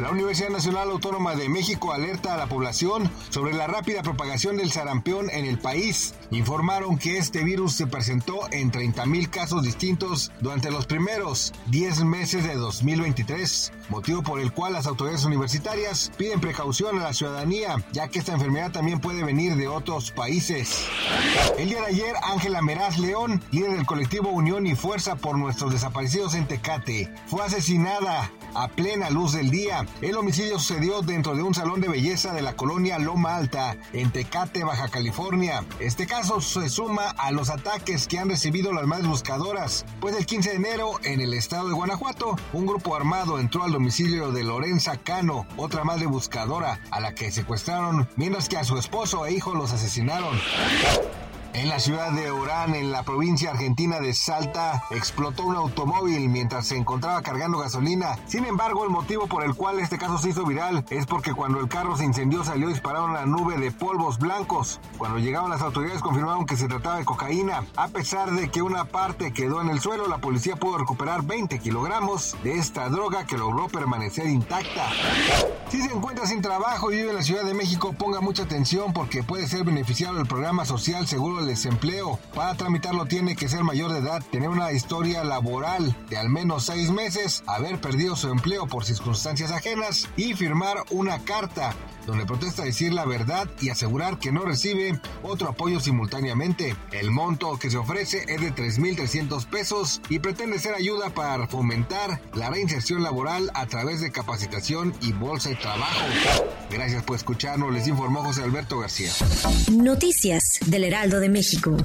La Universidad Nacional Autónoma de México alerta a la población sobre la rápida propagación del sarampión en el país. Informaron que este virus se presentó en 30.000 casos distintos durante los primeros 10 meses de 2023, motivo por el cual las autoridades universitarias piden precaución a la ciudadanía, ya que esta enfermedad también puede venir de otros países. El día de ayer, Ángela Meraz León, líder del colectivo Unión y Fuerza por nuestros desaparecidos en Tecate, fue asesinada a plena luz del día. El homicidio sucedió dentro de un salón de belleza de la colonia Loma Alta, en Tecate, Baja California. Este caso se suma a los ataques que han recibido las madres buscadoras, pues el 15 de enero, en el estado de Guanajuato, un grupo armado entró al domicilio de Lorenza Cano, otra madre buscadora, a la que secuestraron, mientras que a su esposo e hijo los asesinaron. En la ciudad de Orán, en la provincia argentina de Salta, explotó un automóvil mientras se encontraba cargando gasolina. Sin embargo, el motivo por el cual este caso se hizo viral es porque cuando el carro se incendió salió disparado una nube de polvos blancos. Cuando llegaban las autoridades confirmaron que se trataba de cocaína. A pesar de que una parte quedó en el suelo, la policía pudo recuperar 20 kilogramos de esta droga que logró permanecer intacta. Si se encuentra sin trabajo y vive en la Ciudad de México, ponga mucha atención porque puede ser beneficiario del programa social seguro desempleo. Para tramitarlo tiene que ser mayor de edad, tener una historia laboral de al menos seis meses, haber perdido su empleo por circunstancias ajenas y firmar una carta donde protesta decir la verdad y asegurar que no recibe otro apoyo simultáneamente. El monto que se ofrece es de 3.300 pesos y pretende ser ayuda para fomentar la reinserción laboral a través de capacitación y bolsa de trabajo. Gracias por escucharnos, les informó José Alberto García. Noticias del Heraldo de México.